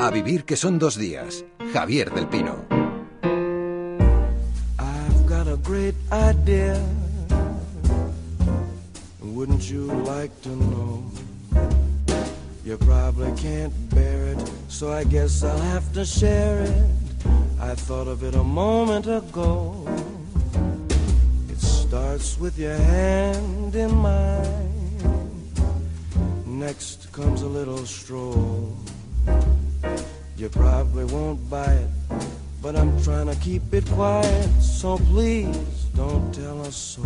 A vivir que son dos días. Javier del Pino. I've got a great idea. Wouldn't you like to know? You probably can't bear it, so I guess I'll have to share it. I thought of it a moment ago. It starts with your hand in mine. Next comes a little stroll. You probably won't buy it, but I'm trying to keep it quiet. So please don't tell a soul.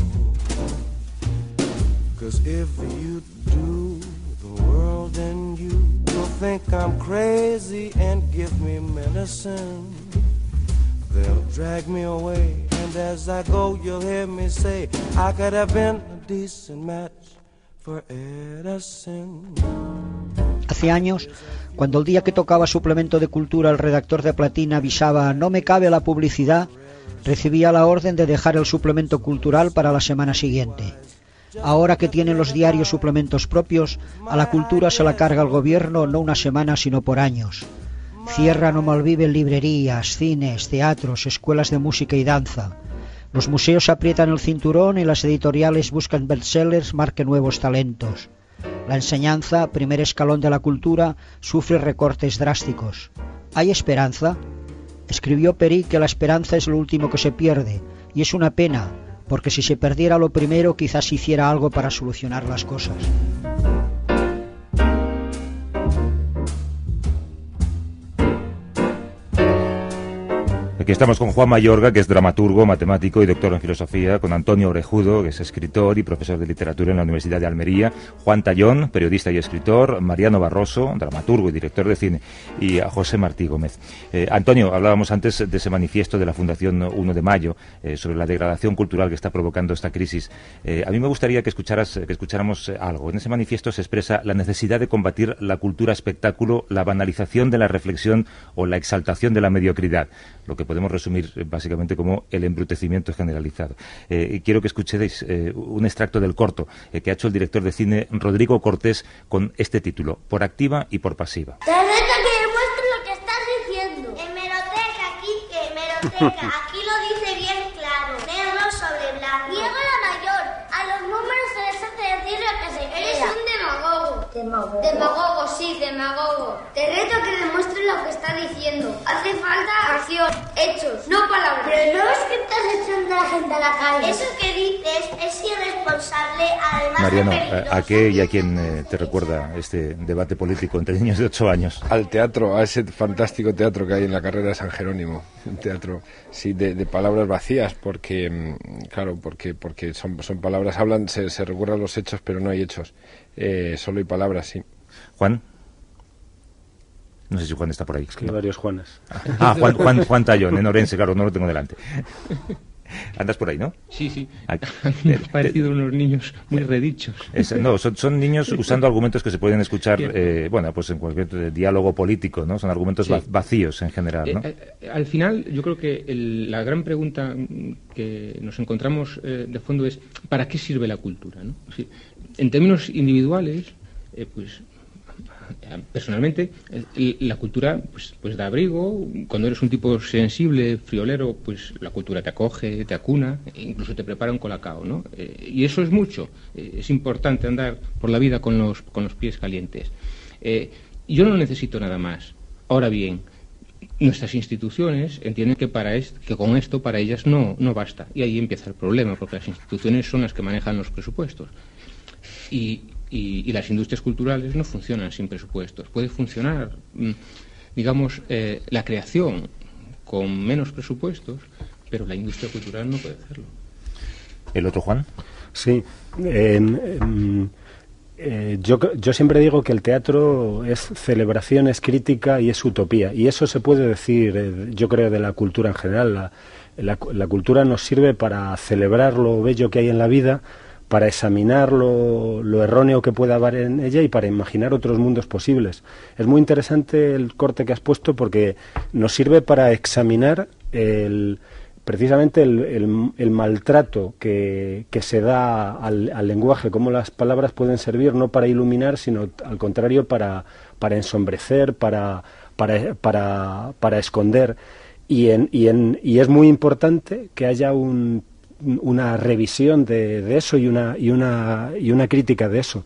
Cause if you do, the world and you will think I'm crazy and give me medicine. They'll drag me away, and as I go, you'll hear me say, I could have been a decent match for Edison. Hace años, cuando el día que tocaba suplemento de cultura el redactor de Platina avisaba no me cabe la publicidad, recibía la orden de dejar el suplemento cultural para la semana siguiente. Ahora que tienen los diarios suplementos propios, a la cultura se la carga el gobierno no una semana sino por años. Cierran o malviven librerías, cines, teatros, escuelas de música y danza. Los museos aprietan el cinturón y las editoriales buscan bestsellers, marquen nuevos talentos. La enseñanza, primer escalón de la cultura, sufre recortes drásticos. ¿Hay esperanza? Escribió Peri que la esperanza es lo último que se pierde, y es una pena, porque si se perdiera lo primero quizás hiciera algo para solucionar las cosas. Aquí estamos con Juan Mayorga, que es dramaturgo, matemático y doctor en filosofía, con Antonio Orejudo, que es escritor y profesor de literatura en la Universidad de Almería, Juan Tallón, periodista y escritor, Mariano Barroso, dramaturgo y director de cine, y a José Martí Gómez. Eh, Antonio, hablábamos antes de ese manifiesto de la Fundación 1 de Mayo eh, sobre la degradación cultural que está provocando esta crisis. Eh, a mí me gustaría que, escucharas, que escucháramos algo. En ese manifiesto se expresa la necesidad de combatir la cultura espectáculo, la banalización de la reflexión o la exaltación de la mediocridad, lo que podemos resumir eh, básicamente como el embrutecimiento generalizado. Eh, quiero que escuchéis eh, un extracto del corto eh, que ha hecho el director de cine Rodrigo Cortés con este título, Por activa y por pasiva. Te reto que demuestres lo que estás diciendo. Hemeroteca, Quique, hemeroteca. Aquí lo dice bien claro. Negro sobre blanco. Diego la mayor. A los números se les hace decir lo que se quiera. Eres un demagogo. Demagogo. Sí, demagogo. Te reto que demuestres lo que estás diciendo. Hace falta acción, hechos, no palabras. Pero no es que estás echando a la gente a la calle. Eso que dices es irresponsable, además Mariano, de ¿a, qué y a quién eh, te recuerda este debate político entre niños de ocho años? Al teatro, a ese fantástico teatro que hay en la carrera de San Jerónimo. Un teatro, sí, de, de palabras vacías, porque, mm, claro, porque, porque son, son palabras, hablan, se, se recuerdan los hechos, pero no hay hechos. Eh, solo hay palabras, sí. Juan. No sé si Juan está por ahí. Hay varios Juanes. Ah, Juan, Juan, Juan Tallón, en Orense, claro, no lo tengo delante. Andas por ahí, ¿no? Sí, sí. Me han te- parecido unos niños muy redichos. Es- no, son, son niños usando argumentos que se pueden escuchar, eh, bueno, pues en cualquier diálogo político, ¿no? Son argumentos Sí. va- vacíos en general, ¿no? Eh, eh, al final, yo creo que el- la gran pregunta que nos encontramos eh, de fondo es ¿para qué sirve la cultura? no? Sí, en términos individuales, eh, pues personalmente, la cultura pues, pues da abrigo. Cuando eres un tipo sensible, friolero, pues la cultura te acoge, te acuna, e incluso te prepara un colacao, ¿no? Eh, y eso es mucho. Eh, es importante andar por la vida con los, con los pies calientes. Eh, yo no necesito nada más. Ahora bien, nuestras instituciones entienden que para es- que con esto para ellas no, no basta y ahí empieza el problema porque las instituciones son las que manejan los presupuestos y, y- y las industrias culturales no funcionan sin presupuestos puede funcionar mm, digamos eh, la creación con menos presupuestos pero la industria cultural no puede hacerlo ¿El otro Juan? Sí. eh, yo, yo siempre digo que el teatro es celebración, es crítica y es utopía. Y eso se puede decir, eh, yo creo, de la cultura en general. La, la cultura nos sirve para celebrar lo bello que hay en la vida, para examinar lo, lo erróneo que pueda haber en ella y para imaginar otros mundos posibles. Es muy interesante el corte que has puesto porque nos sirve para examinar el precisamente el, maltrato que, se da al, lenguaje, cómo las palabras pueden servir no para iluminar, sino al contrario para, para ensombrecer, para, para, para, esconder. Y, es muy importante que haya una revisión de, de, eso y una, y, una, y una crítica de eso.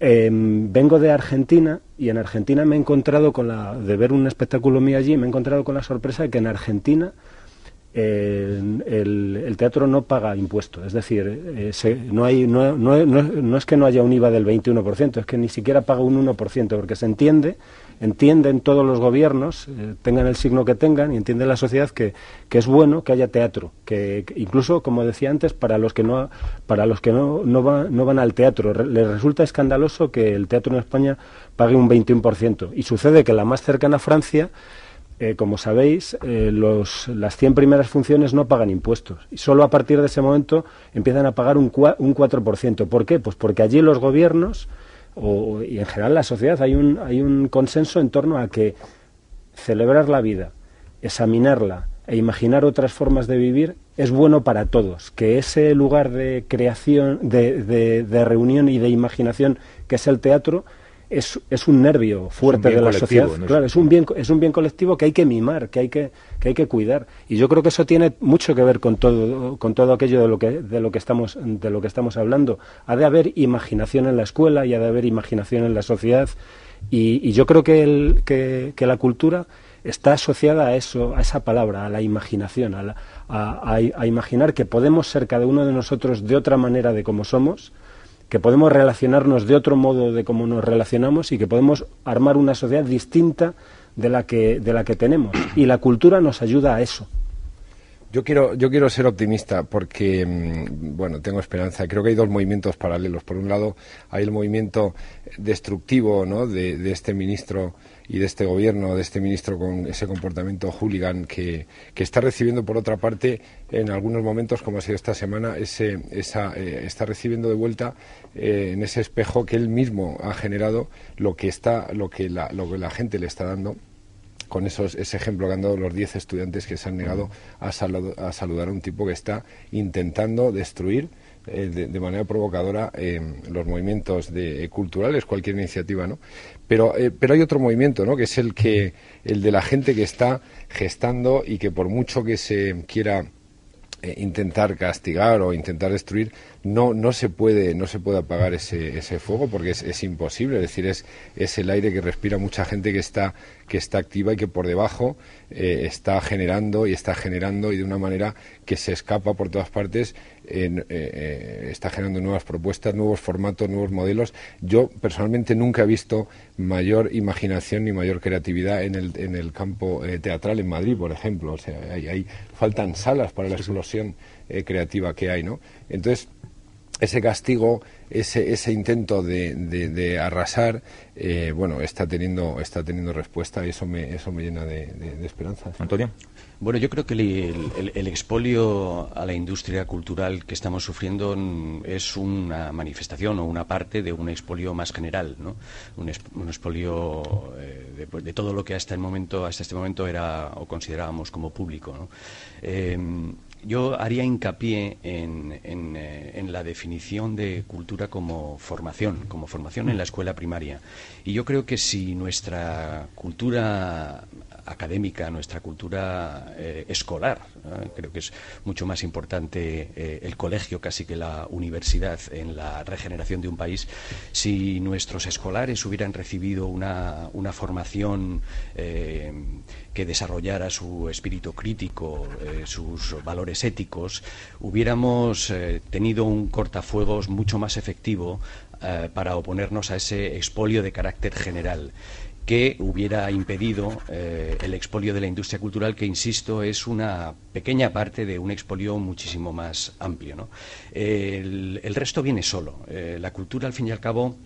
Em, vengo de Argentina y en Argentina me he encontrado con la, de ver un espectáculo mío allí, me he encontrado con la sorpresa de que en Argentina el, teatro no paga impuestos. Es decir, eh, no, hay, no, no, no, es que no haya un IVA del 21%, es que ni siquiera paga un 1%, porque se entiende, entienden todos los gobiernos, eh, tengan el signo que tengan, y entiende la sociedad que, que es bueno que haya teatro. Que, incluso, como decía antes, para los que no, para los que no, no, no van al teatro, les resulta escandaloso que el teatro en España pague un 21%. Y sucede que la más cercana a Francia eh, como sabéis, eh, los, las 100 primeras funciones no pagan impuestos y solo a partir de ese momento empiezan a pagar un, un 4%. ¿Por qué? Pues porque allí los gobiernos o, y en general la sociedad hay un, hay un consenso en torno a que celebrar la vida, examinarla e imaginar otras formas de vivir es bueno para todos, que ese lugar de creación, de, de reunión y de imaginación que es el teatro, es, es un nervio fuerte de la sociedad. Claro, es un bien es un bien colectivo que hay que mimar, que hay que que hay que cuidar. Y yo creo que eso tiene mucho que ver con todo con todo aquello de lo que de lo que estamos de lo que estamos hablando. Ha de haber imaginación en la escuela y ha de haber imaginación en la sociedad. Y, yo creo que, el, que, la cultura está asociada a eso, a esa palabra, a la imaginación, a, a, a, imaginar que podemos ser cada uno de nosotros de otra manera de como somos que podemos relacionarnos de otro modo de cómo nos relacionamos y que podemos armar una sociedad distinta de la que, de la que tenemos. Y la cultura nos ayuda a eso. Yo quiero, yo quiero ser optimista porque, mm, bueno, tengo esperanza. Creo que hay dos movimientos paralelos. Por un lado, hay el movimiento destructivo ¿no? de, de este ministro y de este gobierno, de este ministro con ese comportamiento hooligan que, que está recibiendo, por otra parte, en algunos momentos, como ha sido esta semana, ese, esa, eh, está recibiendo de vuelta eh, en ese espejo que él mismo ha generado lo que, está, lo que, la, lo que la gente le está dando con esos, ese ejemplo que han dado los 10 estudiantes que se han negado a, a saludar a un tipo que está intentando destruir eh, de, manera provocadora eh, los movimientos de, culturales, cualquier iniciativa, ¿no? Pero, eh, pero hay otro movimiento, ¿no? Que es el que el de la gente que está gestando y que por mucho que se quiera intentar castigar o intentar destruir, no, no se puede, no se puede apagar ese, ese fuego porque es, es, imposible. Es decir, es, es el aire que respira mucha gente que está, que está activa y que por debajo eh, está generando y está generando y de una manera que se escapa por todas partes, eh, eh, está generando nuevas propuestas, nuevos formatos, nuevos modelos. Yo personalmente nunca he visto mayor imaginación ni mayor creatividad en el, en el campo teatral en Madrid, por ejemplo. O sea, hay, faltan salas para la explosión creativa que hay, ¿no? Entonces, ese castigo, ese, ese intento de, de, arrasar, eh, bueno, está teniendo, está teniendo respuesta y eso me, eso me llena de, de esperanza. Antonio. Bueno, yo creo que el, expolio a la industria cultural que estamos sufriendo es una manifestación o una parte de un expolio más general, ¿no? Un, expolio eh, de, todo lo que hasta el momento, hasta este momento era o considerábamos como público. ¿no? Eh, yo haría hincapié eh, en, la definición de cultura como formación, como formación en la escuela primaria. Y yo creo que si nuestra cultura académica, nuestra cultura eh, escolar. Creo que es mucho más importante eh, el colegio casi que la universidad en la regeneración de un país. Si nuestros escolares hubieran recibido una, una formación eh, que desarrollara su espíritu crítico, sus valores éticos, hubiéramos tenido un cortafuegos mucho más efectivo para oponernos a ese expolio de carácter general que hubiera impedido eh, el expolio de la industria cultural, que, insisto, es una pequeña parte de un expolio muchísimo más amplio. El, resto viene solo. Eh, la cultura, al fin y al cabo,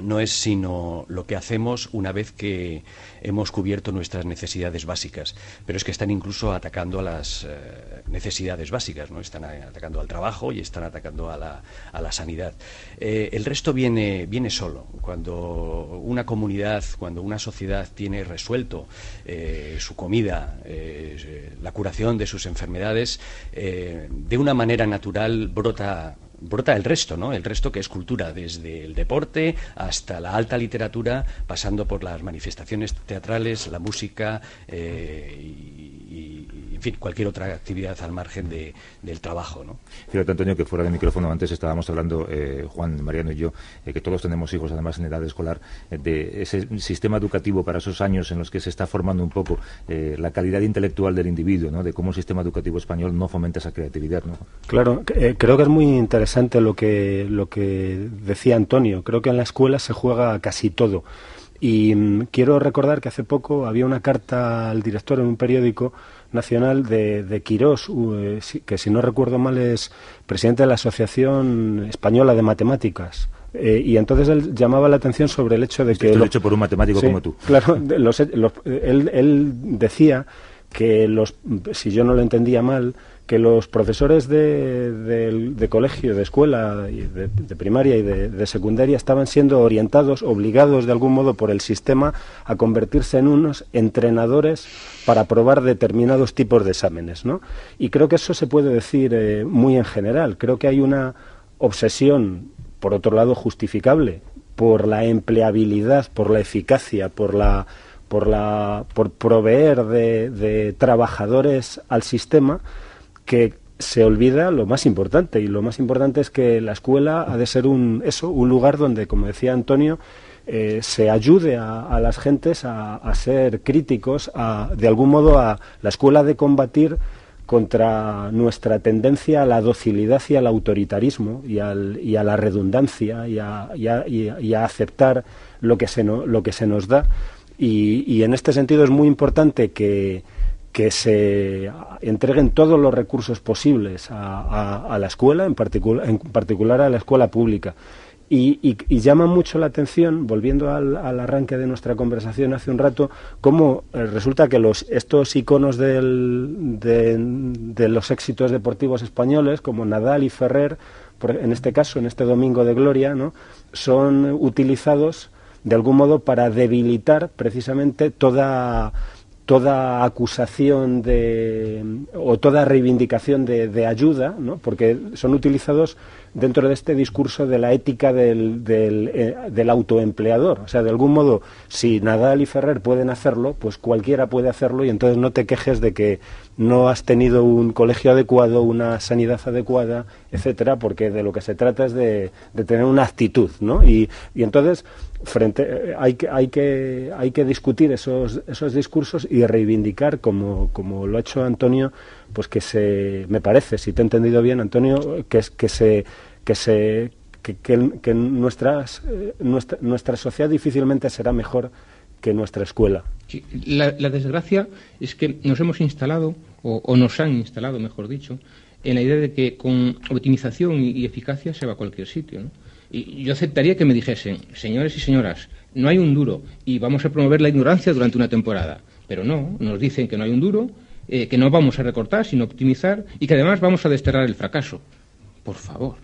no es sino lo que hacemos una vez que hemos cubierto nuestras necesidades básicas, pero es que están incluso atacando a las eh, necesidades básicas, ¿no? Están atacando al trabajo y están atacando a la, a la sanidad. Eh, el resto viene, viene solo. Cuando una comunidad, cuando una sociedad tiene resuelto eh, su comida, la curación de sus enfermedades, de una manera natural brota brota el resto, ¿no? El resto que es cultura, desde el deporte hasta la alta literatura, pasando por las manifestaciones teatrales, la música eh, y, en fin, cualquier otra actividad al margen de, del trabajo, ¿no? Fíjate, Antonio, que fuera de micrófono antes estábamos hablando, eh, Juan, Mariano y yo, eh, que todos tenemos hijos, además en edad escolar, de ese sistema educativo para esos años en los que se está formando un poco la calidad intelectual del individuo, ¿no? De cómo el sistema educativo español no fomenta esa creatividad, ¿no? Claro, creo que es muy interesante lo que, lo que decía Antonio. Creo que en la escuela se juega casi todo. Y mm, quiero recordar que hace poco había una carta al director en un periódico nacional de, de Quirós, eh, que si no recuerdo mal es presidente de la Asociación Española de Matemáticas. Eh, y entonces él llamaba la atención sobre el hecho de que... Lo hecho por un matemático como tú. Claro, él, él decía que los, si yo no lo entendía mal, que los profesores de, colegio, de escuela, de, de primaria y de, secundaria estaban siendo orientados, obligados de algún modo por el sistema a convertirse en unos entrenadores para probar determinados tipos de exámenes, ¿no? Y creo que eso se puede decir eh, muy en general. Creo que hay una obsesión, por otro lado, justificable por la empleabilidad, por la eficacia, por la por la por proveer de trabajadores al sistema que se olvida lo más importante y lo más importante es que la escuela ha de ser un eso un lugar donde como decía Antonio eh, se ayude a, las gentes a, ser críticos a, de algún modo a la escuela de combatir contra nuestra tendencia a la docilidad y al autoritarismo y, al, y a la redundancia y a, y a, aceptar lo que se, no, lo que se nos da. Y en este sentido es muy importante que que se entreguen todos los recursos posibles a, la escuela, en, en, particular a la escuela pública. Y, llama mucho la atención, volviendo al, arranque de nuestra conversación hace un rato, cómo eh, resulta que los, estos iconos del, de, los éxitos deportivos españoles, como Nadal y Ferrer, en este caso, en este Domingo de Gloria, ¿no? son utilizados de algún modo para debilitar precisamente toda toda acusación de, o toda reivindicación de, de, ayuda, ¿no? porque son utilizados dentro de este discurso de la ética del, eh, del, autoempleador. O sea, de algún modo, si Nadal y Ferrer pueden hacerlo, pues cualquiera puede hacerlo y entonces no te quejes de que no has tenido un colegio adecuado, una sanidad adecuada, etcétera, porque de lo que se trata es de, de tener una actitud, ¿no? Y, y entonces frente eh, hay que hay que hay que discutir esos esos discursos y reivindicar como, como lo ha hecho Antonio pues que se me parece si te he entendido bien Antonio que es que se que se que, nuestras, eh, nuestra, nuestra sociedad difícilmente será mejor que nuestra escuela. la, desgracia es que nos hemos instalado, o, nos han instalado, mejor dicho, en la idea de que con optimización y, eficacia se va a cualquier sitio. Y yo aceptaría que me dijesen, señores y señoras, no hay un duro y vamos a promover la ignorancia durante una temporada. Pero no, nos dicen que no hay un duro, eh, que no vamos a recortar, sino optimizar y que además vamos a desterrar el fracaso. Por favor.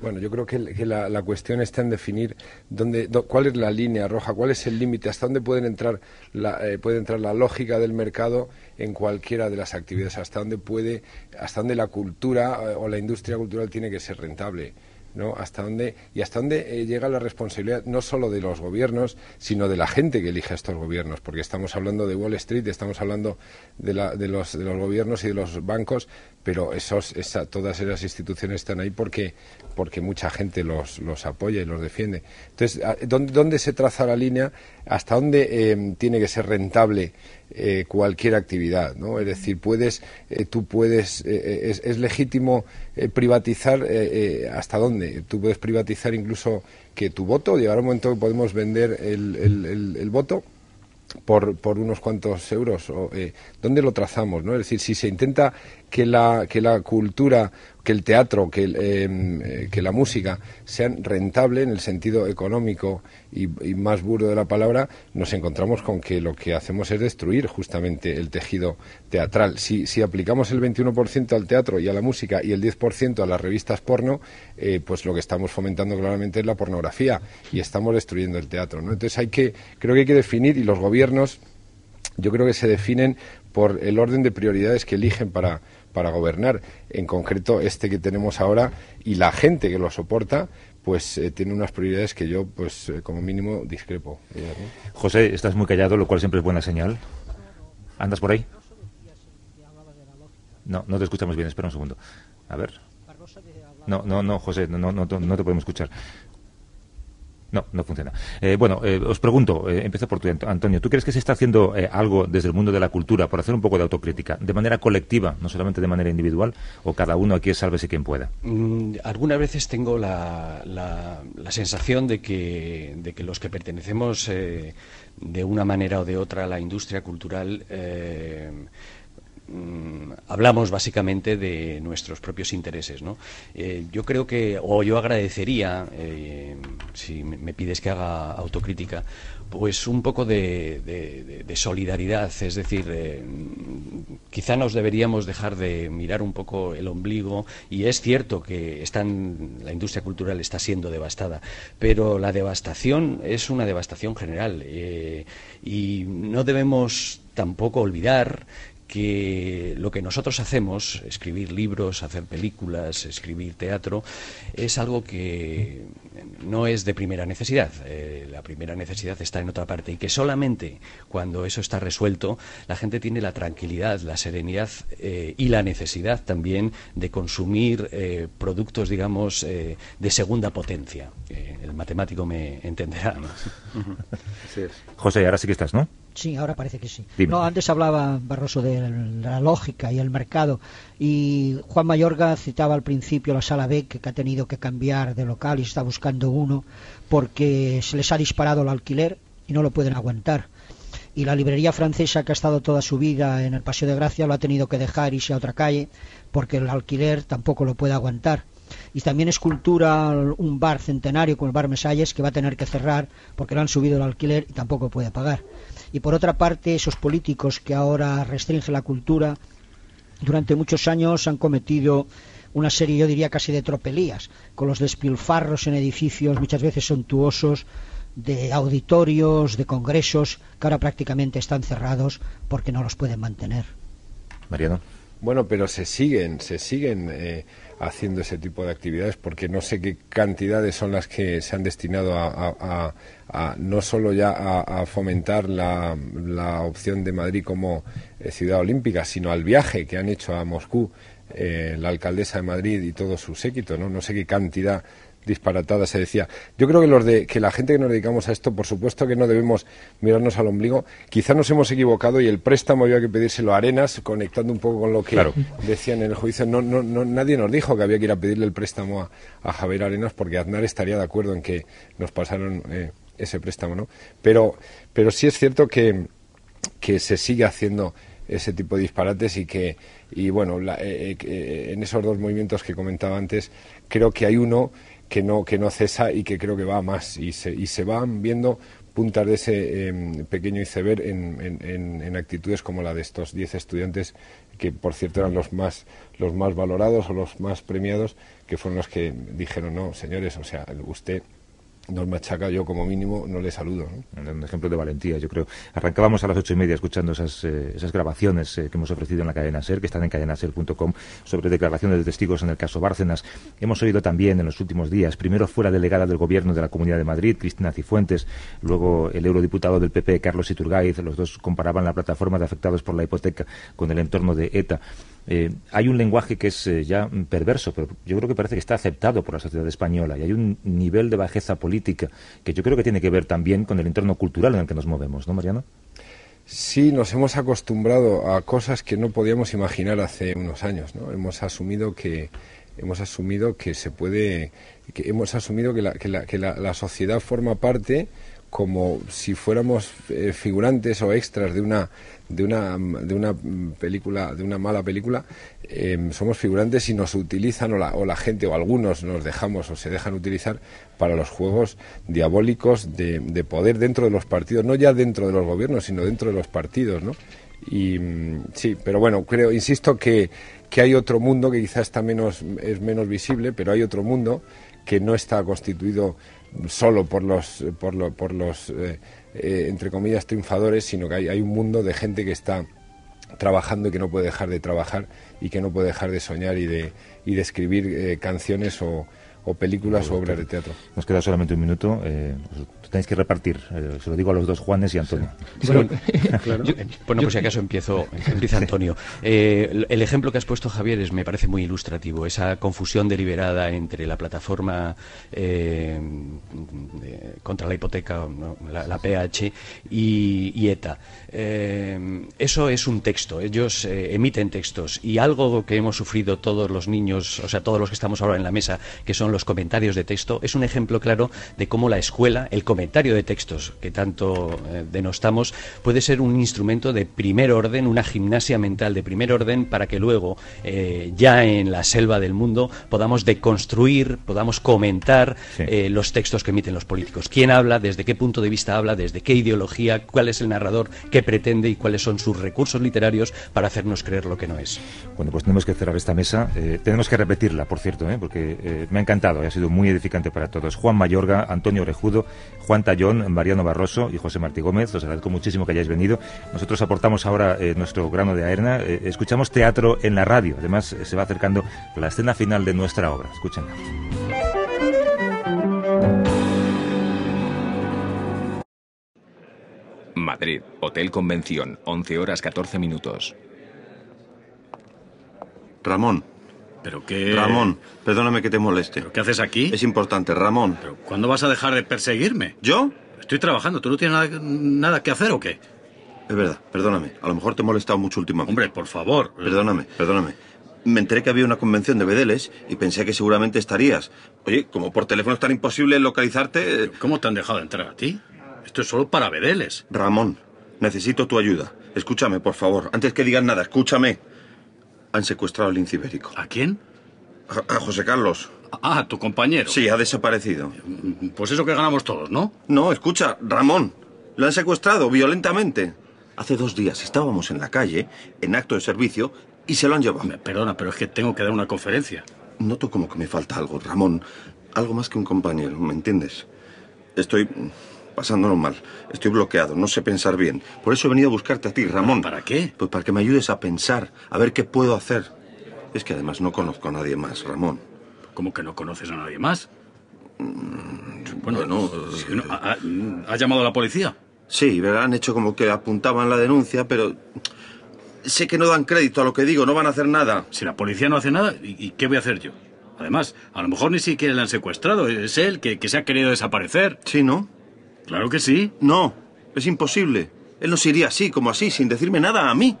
Bueno, yo creo que, la, cuestión está en definir dónde, cuál es la línea roja, cuál es el límite, hasta dónde pueden entrar la, eh, puede entrar la lógica del mercado en cualquiera de las actividades, hasta dónde puede, hasta dónde la cultura eh, o la industria cultural tiene que ser rentable. ¿No? Hasta dónde y hasta dónde eh, llega la responsabilidad no solo de los gobiernos, sino de la gente que elige estos gobiernos, porque estamos hablando de Wall Street, estamos hablando de, la, de, los, de los gobiernos y de los bancos, pero esos, esa, todas esas instituciones están ahí porque, porque mucha gente los, los apoya y los defiende. Entonces, ¿dónde, dónde se traza la línea? ¿Hasta dónde eh, tiene que ser rentable eh, cualquier actividad, ¿no? Es decir, puedes, eh, tú puedes, eh, es, es, legítimo privatizar hasta dónde. Tú puedes privatizar incluso que tu voto, llegará un momento que podemos vender el, el, el, voto por, por, unos cuantos euros. O, ¿Dónde lo trazamos? ¿no? Es decir, si se intenta que la, que la cultura, que el teatro, que, eh, que la música sean rentable en el sentido económico y, más burdo de la palabra, nos encontramos con que lo que hacemos es destruir justamente el tejido teatral. Si, si aplicamos el 21% al teatro y a la música y el 10% a las revistas porno, eh, pues lo que estamos fomentando claramente es la pornografía y estamos destruyendo el teatro. ¿no? Entonces hay que, creo que hay que definir y los gobiernos yo creo que se definen por el orden de prioridades que eligen para, para gobernar. En concreto, este que tenemos ahora y la gente que lo soporta, pues eh, tiene unas prioridades que yo, pues eh, como mínimo, discrepo. José, estás muy callado, lo cual siempre es buena señal. ¿Andas por ahí? No, no te escuchamos bien, espera un segundo. A ver. No, no, no, José, no, no, no, no te podemos escuchar. No, no funciona. Eh, bueno, eh, os pregunto, eh, empiezo por tu, Antonio, ¿tú crees que se está haciendo algo desde el mundo de la cultura por hacer un poco de autocrítica, de manera colectiva, no solamente de manera individual, o cada uno aquí es sálvese quien pueda? Mm, algunas veces tengo la, la, sensación de que, de que los que pertenecemos de una manera o de otra a la industria cultural Mm, hablamos básicamente de nuestros propios intereses. ¿no? Eh, yo creo que, o yo agradecería, eh, si me pides que haga autocrítica, pues un poco de, solidaridad, es decir, eh, quizá nos deberíamos dejar de mirar un poco el ombligo y es cierto que están, la industria cultural está siendo devastada, pero la devastación es una devastación general y no debemos tampoco olvidar que lo que nosotros hacemos, escribir libros, hacer películas, escribir teatro, es algo que no es de primera necesidad. Eh, la primera necesidad está en otra parte y que solamente cuando eso está resuelto, la gente tiene la tranquilidad, la serenidad eh, y la necesidad también de consumir eh, productos, digamos, de segunda potencia. el matemático me entenderá. José, ahora sí que estás, ¿no? Sí, ahora parece que sí. No, antes hablaba Barroso de la lógica y el mercado y Juan Mayorga citaba al principio la sala B que ha tenido que cambiar de local y está buscando uno porque se les ha disparado el alquiler y no lo pueden aguantar. Y la librería francesa que ha estado toda su vida en el Paseo de Gracia lo ha tenido que dejar y irse a otra calle porque el alquiler tampoco lo puede aguantar y también es cultura un bar centenario como el bar Mesalles que va a tener que cerrar porque le han subido el alquiler y tampoco puede pagar y por otra parte esos políticos que ahora restringen la cultura durante muchos años han cometido una serie, yo diría casi de tropelías, con los despilfarros en edificios muchas veces suntuosos, de auditorios, de congresos, que ahora prácticamente están cerrados porque no los pueden mantener. Mariano. Bueno, pero se siguen, se siguen eh, haciendo ese tipo de actividades porque no sé qué cantidades son las que se han destinado a, no solo ya a, fomentar la, opción de Madrid como eh, ciudad olímpica, sino al viaje que han hecho a Moscú eh, la alcaldesa de Madrid y todo su séquito. No sé qué cantidad disparatada se decía. Yo creo que los de que la gente que nos dedicamos a esto, por supuesto que no debemos mirarnos al ombligo. Quizá nos hemos equivocado y el préstamo había que pedírselo a Arenas, conectando un poco con lo que decían en el juicio. No, no, no, nadie nos dijo que había que ir a pedirle el préstamo a, Javier Arenas porque Aznar estaría de acuerdo en que nos pasaron eh, ese préstamo, ¿no? Pero, pero sí es cierto que, que se sigue haciendo ese tipo de disparates y que y bueno eh, eh, en esos dos movimientos que comentaba antes creo que hay uno que no, que no cesa y que creo que va más. Y se, y se van viendo puntas de ese em, pequeño iceberg en, en, en, actitudes como la de estos 10 estudiantes, que por cierto eran los más, los más valorados o los más premiados, que fueron los que dijeron, no, señores, o sea, usted nos machaca, yo como mínimo no le saludo. Un ejemplo de valentía, yo creo. Arrancábamos a las ocho y media escuchando esas, eh, grabaciones eh, que hemos ofrecido en la cadena SER, que están en cadenaser.com, sobre declaraciones de testigos en el caso Bárcenas. Hemos oído también en los últimos días, primero fue la delegada del Gobierno de la Comunidad de Madrid, Cristina Cifuentes, luego el eurodiputado del PP, Carlos Iturgaiz, los dos comparaban la plataforma de afectados por la hipoteca con el entorno de ETA. Eh, hay un lenguaje que es eh, ya perverso, pero yo creo que parece que está aceptado por la sociedad española y hay un nivel de bajeza política que yo creo que tiene que ver también con el entorno cultural en el que nos movemos, ¿no, Mariano? Sí, nos hemos acostumbrado a cosas que no podíamos imaginar hace unos años, ¿no? Hemos asumido que hemos asumido que se puede, que hemos asumido que la, que la, que la sociedad forma parte como si fuéramos eh, figurantes o extras de una de una de una película de una mala película em, somos figurantes y nos utilizan o la, o la gente o algunos nos dejamos o se dejan utilizar para los juegos diabólicos de, de poder dentro de los partidos no ya dentro de los gobiernos sino dentro de los partidos no y mm, sí pero bueno creo insisto que que hay otro mundo que quizás está menos es menos visible pero hay otro mundo que no está constituido solo por los, por, por los eh, eh, entre comillas, triunfadores, sino que hay, hay un mundo de gente que está trabajando y que no puede dejar de trabajar y que no puede dejar de soñar y de, y de escribir eh, canciones o, o películas o obras de teatro. Nos queda solamente un minuto. Eh, tenéis que repartir. Eh, se lo digo a los dos Juanes y Antonio. bueno, pues si acaso empiezo, empieza Antonio. Eh, el ejemplo que has puesto, Javier, es, me parece muy ilustrativo. Esa confusión deliberada entre la plataforma eh, contra la hipoteca, la, PH, y, ETA. eso es un texto. Ellos emiten textos. Y algo que hemos sufrido todos los niños, o sea, todos los que estamos ahora en la mesa, que son los comentarios de texto, es un ejemplo claro de cómo la escuela, el comentario de textos que tanto eh, denostamos, puede ser un instrumento de primer orden, una gimnasia mental de primer orden para que luego, eh, ya en la selva del mundo, podamos deconstruir, podamos comentar eh, los textos que emiten los políticos. ¿Quién habla? ¿Desde qué punto de vista habla? ¿Desde qué ideología? ¿Cuál es el narrador? ¿Qué pretende? ¿Y cuáles son sus recursos literarios para hacernos creer lo que no es? Bueno, pues tenemos que cerrar esta mesa. tenemos que repetirla, por cierto, porque me ha encantado ha sido muy edificante para todos. Juan Mayorga, Antonio Orejudo, Juan Tallón, Mariano Barroso y José Martí Gómez, os agradezco muchísimo que hayáis venido. Nosotros aportamos ahora eh, nuestro grano de aerna, eh, escuchamos teatro en la radio, además eh, se va acercando la escena final de nuestra obra. Escúchenla. Madrid, Hotel Convención, 11 horas 14 minutos. Ramón, ¿Pero qué...? Ramón, perdóname que te moleste. ¿Pero qué haces aquí? Es importante, Ramón. ¿Pero cuándo vas a dejar de perseguirme? ¿Yo? Estoy trabajando. ¿Tú no tienes nada, que hacer o qué? Es verdad, perdóname. A lo mejor te he molestado mucho últimamente. Hombre, por favor. Perdóname, perdóname. Me enteré que había una convención de Bedeles y pensé que seguramente estarías. Oye, como por teléfono es tan imposible localizarte... ¿Cómo te han dejado entrar a ti? Esto es solo para Bedeles. Ramón, necesito tu ayuda. Escúchame, por favor. Antes que digas nada, escúchame han secuestrado al lince ibérico. ¿A quién? A, José Carlos. Ah, tu compañero. Sí, ha desaparecido. Pues eso que ganamos todos, ¿no? No, escucha, Ramón. Lo han secuestrado violentamente. Hace dos días estábamos en la calle, en acto de servicio, y se lo han llevado. Me perdona, pero es que tengo que dar una conferencia. Noto como que me falta algo, Ramón. Algo más que un compañero, ¿me entiendes? Estoy pasándolo mal. Estoy bloqueado, no sé pensar bien. Por eso he venido a buscarte a ti, Ramón. ¿Para qué? Pues para que me ayudes a pensar, a ver qué puedo hacer. Es que además no conozco a nadie más, Ramón. ¿Cómo que no conoces a nadie más? Mm, bueno, no, ¿ha, llamado a la policía? Sí, han hecho como que apuntaban la denuncia, pero sé que no dan crédito a lo que digo, no van a hacer nada. Si la policía no hace nada, ¿y, qué voy a hacer yo? Además, a lo mejor ni siquiera le han secuestrado, es él que, que se ha querido desaparecer. Sí, ¿no? Claro que sí. No, es imposible. Él no se iría así, como así, sin decirme nada a mí.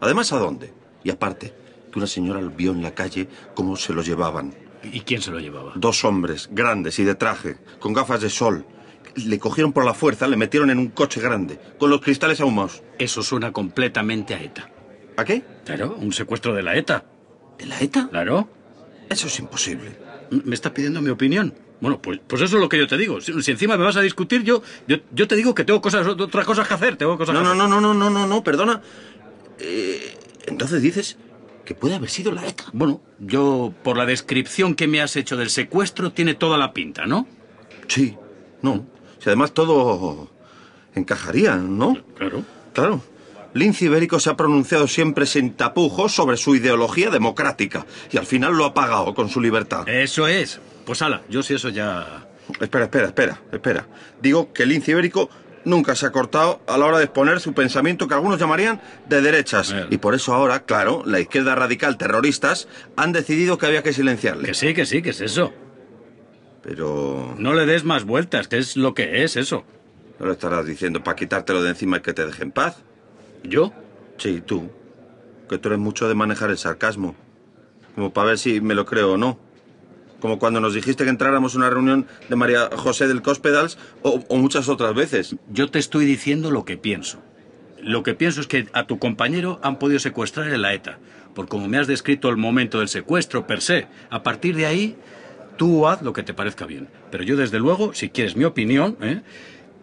Además, ¿a dónde? Y aparte, que una señora vio en la calle cómo se lo llevaban. ¿Y quién se lo llevaba? Dos hombres, grandes y de traje, con gafas de sol. Le cogieron por la fuerza, le metieron en un coche grande, con los cristales ahumados. Eso suena completamente a ETA. ¿A qué? Claro, un secuestro de la ETA. ¿De la ETA? Claro. Eso es imposible. ¿Me está pidiendo mi opinión? Bueno, pues, pues eso es lo que yo te digo. Si, si encima me vas a discutir, yo, yo, yo, te digo que tengo cosas, otras cosas que hacer. Tengo cosas no, que no, hacer. no, no, no, no, no, perdona. Eh, entonces dices que puede haber sido la ETA. Bueno, yo, por la descripción que me has hecho del secuestro, tiene toda la pinta, ¿no? Sí, no. Si además todo encajaría, ¿no? Claro. Claro. Lince Ibérico se ha pronunciado siempre sin tapujos sobre su ideología democrática y al final lo ha pagado con su libertad. Eso es. Pues ala, yo si eso ya... Espera, espera, espera, espera. Digo que el lince ibérico nunca se ha cortado a la hora de exponer su pensamiento que algunos llamarían de derechas. Y por eso ahora, claro, la izquierda radical terroristas han decidido que había que silenciarle. Que sí, que sí, que es eso. Pero... No le des más vueltas, que es lo que es eso. ¿No lo estarás diciendo para quitártelo de encima y que te deje en paz? ¿Yo? Sí, tú. Que tú eres mucho de manejar el sarcasmo. Como para ver si me lo creo o no. Como cuando nos dijiste que entráramos a una reunión de María José del Cospedals o, o muchas otras veces. Yo te estoy diciendo lo que pienso. Lo que pienso es que a tu compañero han podido secuestrar en la ETA, por como me has descrito el momento del secuestro per se. A partir de ahí, tú haz lo que te parezca bien. Pero yo, desde luego, si quieres mi opinión, ¿eh?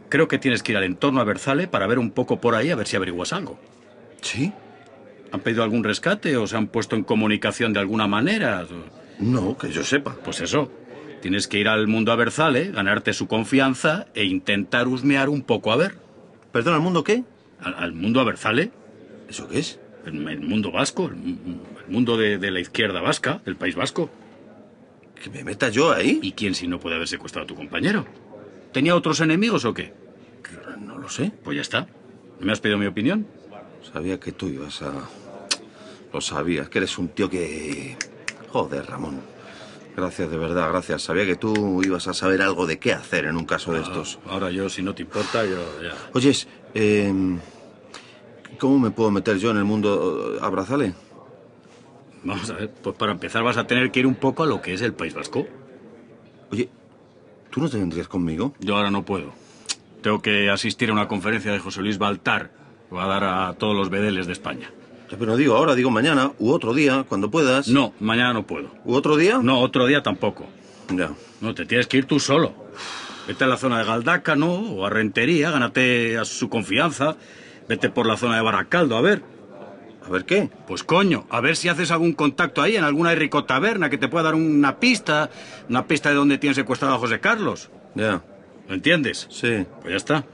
creo que tienes que ir al entorno a Berzale para ver un poco por ahí a ver si averiguas algo. ¿Sí? ¿Han pedido algún rescate o se han puesto en comunicación de alguna manera? No, que yo sepa. Pues eso. Tienes que ir al mundo a Berzale, ganarte su confianza e intentar husmear un poco a ver. ¿Perdón, al mundo qué? ¿Al, al mundo a Berzale? ¿Eso qué es? El, el mundo vasco, el, el mundo de, de la izquierda vasca, el país vasco. ¿Que me meta yo ahí? ¿Y quién si no puede haber secuestrado a tu compañero? ¿Tenía otros enemigos o qué? No lo sé. Pues ya está. ¿No me has pedido mi opinión? Sabía que tú ibas a... Lo sabías, que eres un tío que... Joder, Ramón. Gracias, de verdad, gracias. Sabía que tú ibas a saber algo de qué hacer en un caso de estos. Ah, Ahora yo, si no te importa, yo ya... Oyes, eh, ¿cómo me puedo meter yo en el mundo eh, abrazale? Vamos a ver, pues para empezar vas a tener que ir un poco a lo que es el País Vasco. Oye, ¿tú no te vendrías conmigo? Yo ahora no puedo. Tengo que asistir a una conferencia de José Luis Baltar, va a dar a todos los bedeles de España. Pero no digo ahora, digo mañana, u otro día, cuando puedas. No, mañana no puedo. ¿U otro día? No, otro día tampoco. Ya. No, te tienes que ir tú solo. Vete a la zona de Galdaca, ¿no? O a Rentería, gánate a su confianza. Vete por la zona de Baracaldo, a ver. ¿A ver qué? Pues coño, a ver si haces algún contacto ahí en alguna rico taberna que te pueda dar una pista, una pista de dónde tienes secuestrado a José Carlos. Ya. ¿Lo entiendes? Sí. Pues ya está.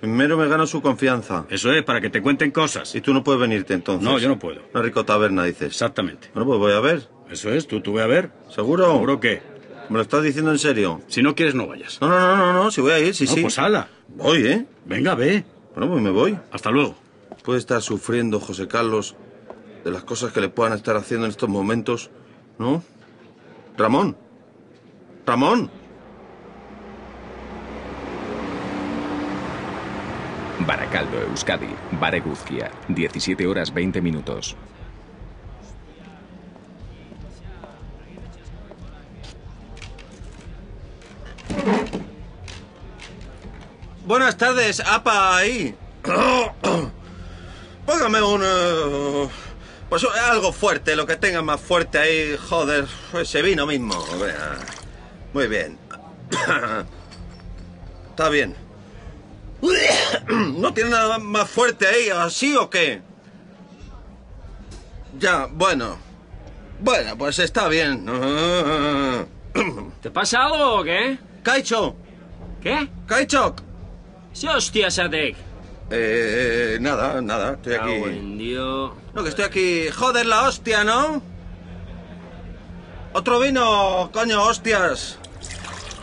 Primero me gano su confianza. Eso es, para que te cuenten cosas. Y tú no puedes venirte entonces. No, yo no puedo. Una rico taberna, dices. Exactamente. Bueno, pues voy a ver. Eso es, tú, tú ve a ver. ¿Seguro? ¿Seguro qué? ¿Me lo estás diciendo en serio? Si no quieres, no vayas. No, no, no, no, no, si voy a ir, sí, no, sí. pues ala. Voy, ¿eh? Venga, ve. Bueno, pues me voy. Hasta luego. Puede estar sufriendo José Carlos de las cosas que le puedan estar haciendo en estos momentos, ¿no? Ramón. Ramón. Baracaldo, Euskadi. Bare Guzkia. 17 horas 20 minutos. Buenas tardes, apa ahí. Póngame un... eh, pues algo fuerte, lo que tenga más fuerte ahí, joder, ese vino mismo. Muy bien. Está bien. ¿No tiene nada más fuerte ahí, así o qué? Ya, bueno. Bueno, pues está bien. ¿Te pasa algo o qué? Caicho, ¿Qué? Caicho. Sí, hostia, Sadek. Eh, nada, nada, estoy aquí. Dios. No, que estoy aquí. Joder, la hostia, ¿no? Otro vino, coño, hostias.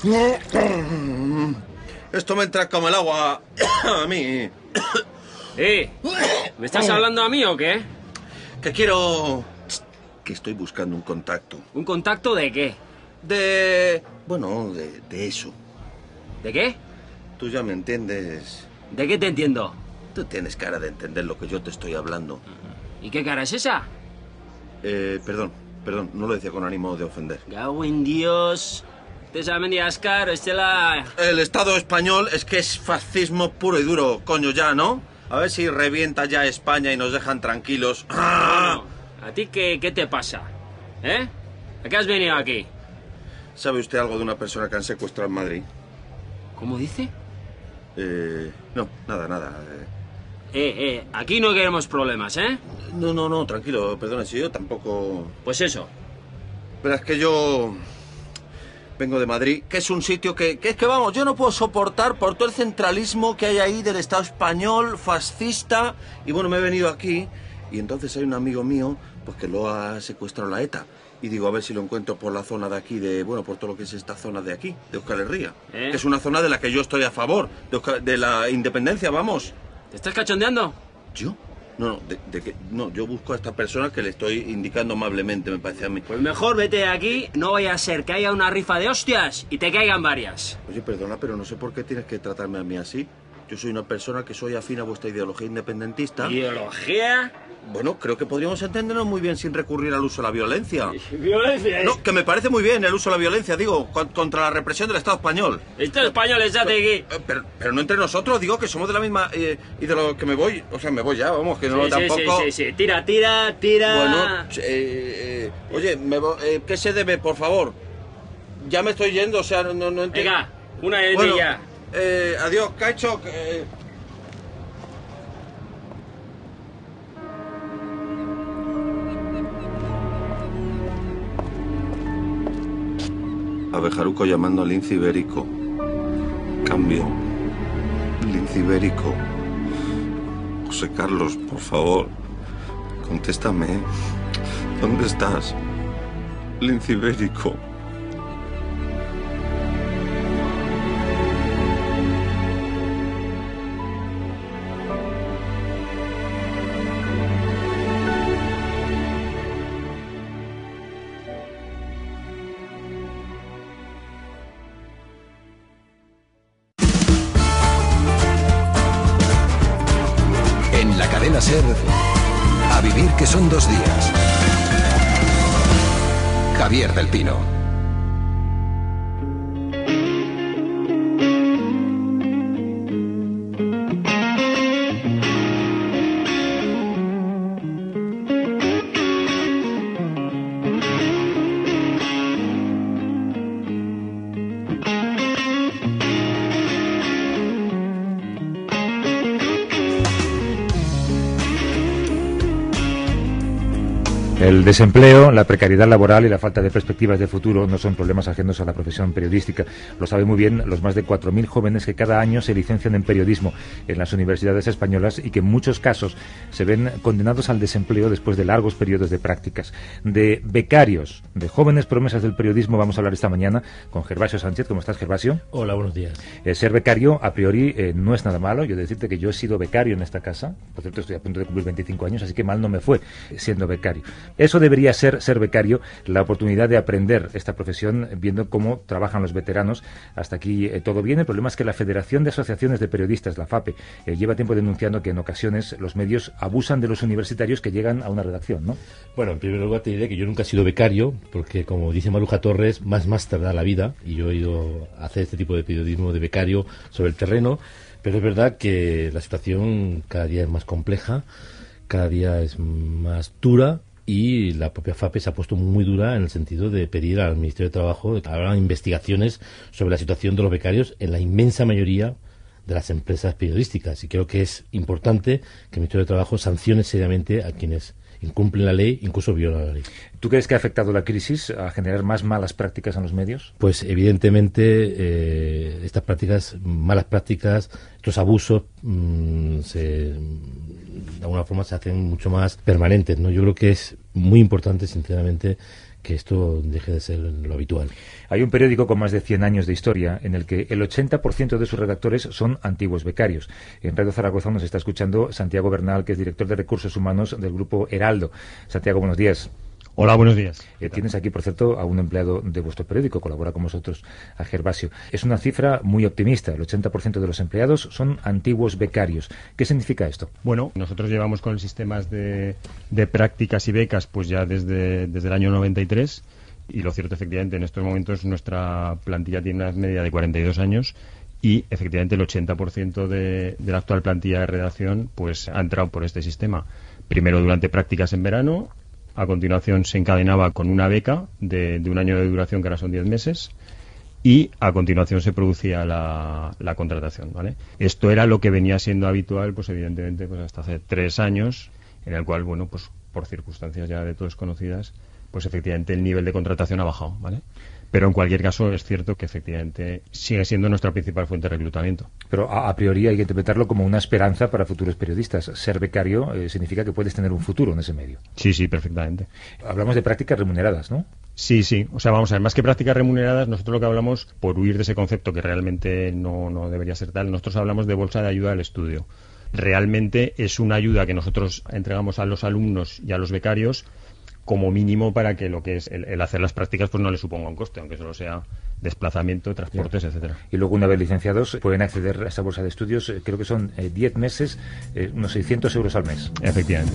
Esto me entra como el agua a mí. Eh, ¿me estás hablando a mí o qué? Que quiero... Que estoy buscando un contacto. ¿Un contacto de qué? De... Bueno, de, de eso. ¿De qué? Tú ya me entiendes. ¿De qué te entiendo? Tú tienes cara de entender lo que yo te estoy hablando. ¿Y qué cara es esa? Eh, perdón, perdón, no lo decía con ánimo de ofender. Cago en Dios. Te saben Ascar, Estela. El Estado español es que es fascismo puro y duro, coño ya, ¿no? A ver si revienta ya España y nos dejan tranquilos. ¿A ti qué, qué te pasa? ¿Eh? ¿A qué has venido aquí? ¿Sabe usted algo de una persona que han secuestrado en Madrid? ¿Cómo dice? Eh, no, nada, nada. eh. Eh, eh, aquí no queremos problemas, ¿eh? No, no, no, tranquilo, perdona, si yo tampoco... Pues eso. Pero es que yo vengo de Madrid, que es un sitio que, que es que vamos, yo no puedo soportar por todo el centralismo que hay ahí del Estado español, fascista, y bueno, me he venido aquí y entonces hay un amigo mío pues que lo ha secuestrado la ETA. Y digo, a ver si lo encuentro por la zona de aquí, de, bueno, por todo lo que es esta zona de aquí, de Euskal Herria. ¿Eh? Que es una zona de la que yo estoy a favor, de, Euskal- de la independencia, vamos. ¿Te estás cachondeando? ¿Yo? No, no, de, de que, no, yo busco a esta persona que le estoy indicando amablemente, me parece a mí. Pues mejor vete de aquí, no vaya a ser que haya una rifa de hostias y te caigan varias. Oye, perdona, pero no sé por qué tienes que tratarme a mí así. Yo soy una persona que soy afín a vuestra ideología independentista. ¿Ideología? Bueno, creo que podríamos entendernos muy bien sin recurrir al uso de la violencia. ¿Violencia? No, que me parece muy bien el uso de la violencia, digo, con- contra la represión del Estado español. Estado español es ya de Eh, Pero, pero no entre nosotros, digo que somos de la misma... eh, y de lo que me voy, o sea, me voy ya, vamos, que no sí, tampoco... sí, sí, sí. Tira, tira, tira. Bueno, eh, eh, oye, me eh, ¿qué se debe, por favor? Ya me estoy yendo, o sea, no, no entiendo. Venga, una Bueno, niña. Eh, adiós, Caicho. eh. Abejaruco llamando al lince ibérico. Cambio. Lince ibérico. José Carlos, por favor. Contéstame. ¿Dónde estás? Lince ibérico. El desempleo, la precariedad laboral y la falta de perspectivas de futuro no son problemas ajenos a la profesión periodística. Lo saben muy bien los más de 4.000 jóvenes que cada año se licencian en periodismo en las universidades españolas y que en muchos casos se ven condenados al desempleo después de largos periodos de prácticas. De becarios, de jóvenes promesas del periodismo vamos a hablar esta mañana con Gervasio Sánchez. ¿Cómo estás, Gervasio? Hola, buenos días. Eh, ser becario, a priori, eh, no es nada malo. Yo decirte que yo he sido becario en esta casa. Por cierto, estoy a punto de cumplir 25 años, así que mal no me fue siendo becario. Eso debería ser, ser becario, la oportunidad de aprender esta profesión viendo cómo trabajan los veteranos. Hasta aquí eh, todo bien. El problema es que la Federación de Asociaciones de Periodistas, la FAPE, eh, lleva tiempo denunciando que en ocasiones los medios abusan de los universitarios que llegan a una redacción, ¿no? Bueno, en primer lugar te diré que yo nunca he sido becario, porque como dice Maruja Torres, más máster da la vida, y yo he ido a hacer este tipo de periodismo de becario sobre el terreno, pero es verdad que la situación cada día es más compleja, cada día es más dura, y la propia FAPE se ha puesto muy dura en el sentido de pedir al Ministerio de Trabajo que hagan investigaciones sobre la situación de los becarios en la inmensa mayoría de las empresas periodísticas. Y creo que es importante que el Ministerio de Trabajo sancione seriamente a quienes incumplen la ley, incluso violan la ley. ¿Tú crees que ha afectado la crisis a generar más malas prácticas en los medios? Pues evidentemente eh, estas prácticas, malas prácticas, estos abusos, mm, se, de alguna forma se hacen mucho más permanentes. ¿no? Yo creo que es muy importante, sinceramente, que esto deje de ser lo habitual. Hay un periódico con más de 100 años de historia en el que el 80% de sus redactores son antiguos becarios. En Radio Zaragoza nos está escuchando Santiago Bernal, que es director de Recursos Humanos del Grupo Heraldo. Santiago, buenos días. Hola, buenos días. Eh, tienes aquí, por cierto, a un empleado de vuestro periódico, colabora con vosotros, a Gervasio. Es una cifra muy optimista. El 80% de los empleados son antiguos becarios. ¿Qué significa esto? Bueno, nosotros llevamos con el sistemas de, de prácticas y becas pues ya desde, desde el año 93 y lo cierto efectivamente en estos momentos nuestra plantilla tiene una media de 42 años y efectivamente el 80% de, de la actual plantilla de redacción pues ha entrado por este sistema. Primero durante prácticas en verano, a continuación se encadenaba con una beca de, de un año de duración que ahora son 10 meses y a continuación se producía la, la contratación, ¿vale? Esto era lo que venía siendo habitual, pues evidentemente, pues hasta hace tres años, en el cual, bueno, pues por circunstancias ya de todos conocidas, pues efectivamente el nivel de contratación ha bajado, ¿vale? Pero en cualquier caso es cierto que efectivamente sigue siendo nuestra principal fuente de reclutamiento. Pero a, a priori hay que interpretarlo como una esperanza para futuros periodistas. Ser becario eh, significa que puedes tener un futuro en ese medio. Sí, sí, perfectamente. Hablamos de prácticas remuneradas, ¿no? Sí, sí. O sea, vamos a ver, más que prácticas remuneradas, nosotros lo que hablamos, por huir de ese concepto que realmente no, no debería ser tal, nosotros hablamos de bolsa de ayuda al estudio. Realmente es una ayuda que nosotros entregamos a los alumnos y a los becarios como mínimo para que lo que es el, hacer las prácticas pues no le suponga un coste, aunque solo sea desplazamiento, transportes, etcétera. Y luego una vez licenciados pueden acceder a esa bolsa de estudios, eh, creo que son 10 eh, meses, eh, unos 600 euros al mes. Efectivamente.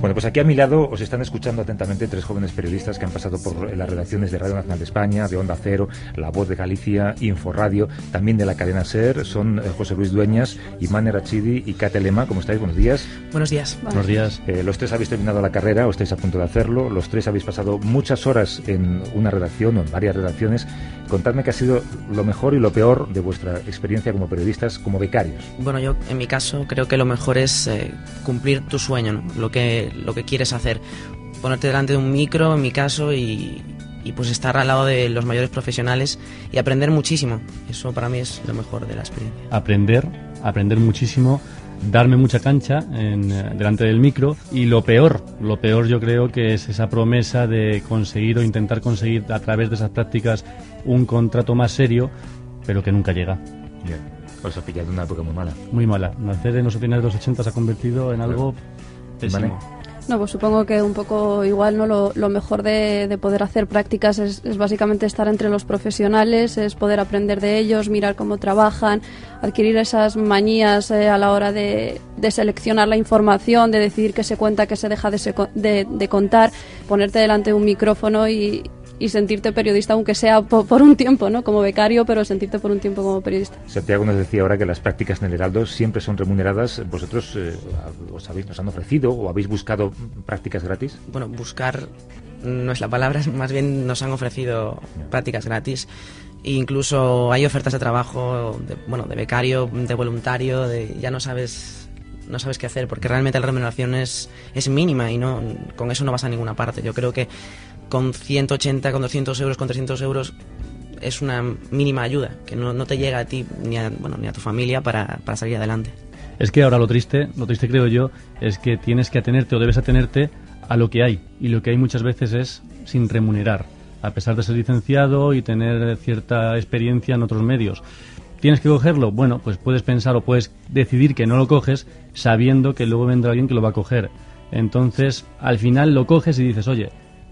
Bueno, pues aquí a mi lado os están escuchando atentamente tres jóvenes periodistas que han pasado por las redacciones de Radio Nacional de España, de Onda Cero, La Voz de Galicia, Inforadio, también de la cadena SER. Son eh, José Luis Dueñas, Imane Rachidi y Kate Lema. ¿Cómo estáis? Buenos días. Buenos días. Buenos días. Eh, los tres habéis terminado la carrera o estáis a punto de hacerlo. Los tres habéis pasado muchas horas en una redacción o en varias redacciones. Contadme qué ha sido lo mejor y lo peor de vuestra experiencia como periodistas, como becarios. Bueno, yo en mi caso creo que lo mejor es eh, cumplir tu sueño, ¿no? lo, que, lo que quieres hacer. Ponerte delante de un micro, en mi caso, y, y pues estar al lado de los mayores profesionales y aprender muchísimo. Eso para mí es lo mejor de la experiencia. Aprender, aprender muchísimo darme mucha cancha en, eh, delante del micro y lo peor, lo peor yo creo que es esa promesa de conseguir o intentar conseguir a través de esas prácticas un contrato más serio, pero que nunca llega. Bien, os ha pillado una época muy mala. Muy mala. Nacer en los finales de los 80 se ha convertido en algo pésimo. No, pues supongo que un poco igual, ¿no? Lo, mejor de, poder hacer prácticas es, básicamente estar entre los profesionales, es poder aprender de ellos, mirar cómo trabajan, adquirir esas manías eh, a la hora de, seleccionar la información, de decidir qué se cuenta, qué se deja de, de contar, ponerte delante de un micrófono y, y sentirte periodista, aunque sea por, un tiempo, ¿no? Como becario, pero sentirte por un tiempo como periodista. Santiago nos decía ahora que las prácticas en el Heraldo siempre son remuneradas. ¿Vosotros eh, os habéis, nos han ofrecido o habéis buscado prácticas gratis? Bueno, buscar no es la palabra, más bien nos han ofrecido prácticas gratis. E incluso hay ofertas de trabajo, de, bueno, de becario, de voluntario, de ya no sabes no sabes qué hacer porque realmente la remuneración es, es mínima y no con eso no vas a ninguna parte. Yo creo que con 180, con 200 euros, con 300 euros es una mínima ayuda que no, te llega a ti ni a, bueno, ni a tu familia para, para, salir adelante. Es que ahora lo triste, lo triste creo yo, es que tienes que atenerte o debes atenerte a lo que hay y lo que hay muchas veces es sin remunerar, a pesar de ser licenciado y tener cierta experiencia en otros medios. ¿Tienes que cogerlo? Bueno, pues puedes pensar o puedes decidir que no lo coges sabiendo que luego vendrá alguien que lo va a coger. Entonces, al final lo coges y dices, oye,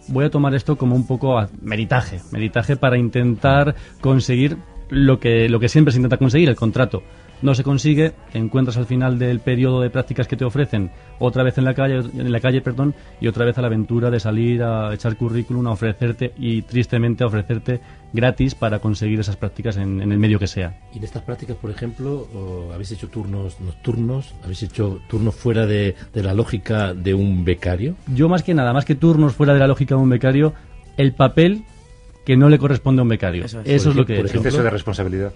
voy a tomar esto como un poco meritaje, meritaje para intentar conseguir lo que, lo que siempre se intenta conseguir, el contrato. No se consigue, encuentras al final del periodo de prácticas que te ofrecen otra vez en la calle, en la calle, perdón, y otra vez a la aventura de salir a echar currículum, a ofrecerte y tristemente a ofrecerte gratis para conseguir esas prácticas en, el medio que sea. Y de estas prácticas, por ejemplo, habéis hecho turnos nocturnos, habéis hecho turnos fuera de, la lógica de un becario. Yo más que nada, más que turnos fuera de la lógica de un becario, el papel que no le corresponde a un becario. Eso es, lo que por ejemplo, de responsabilidad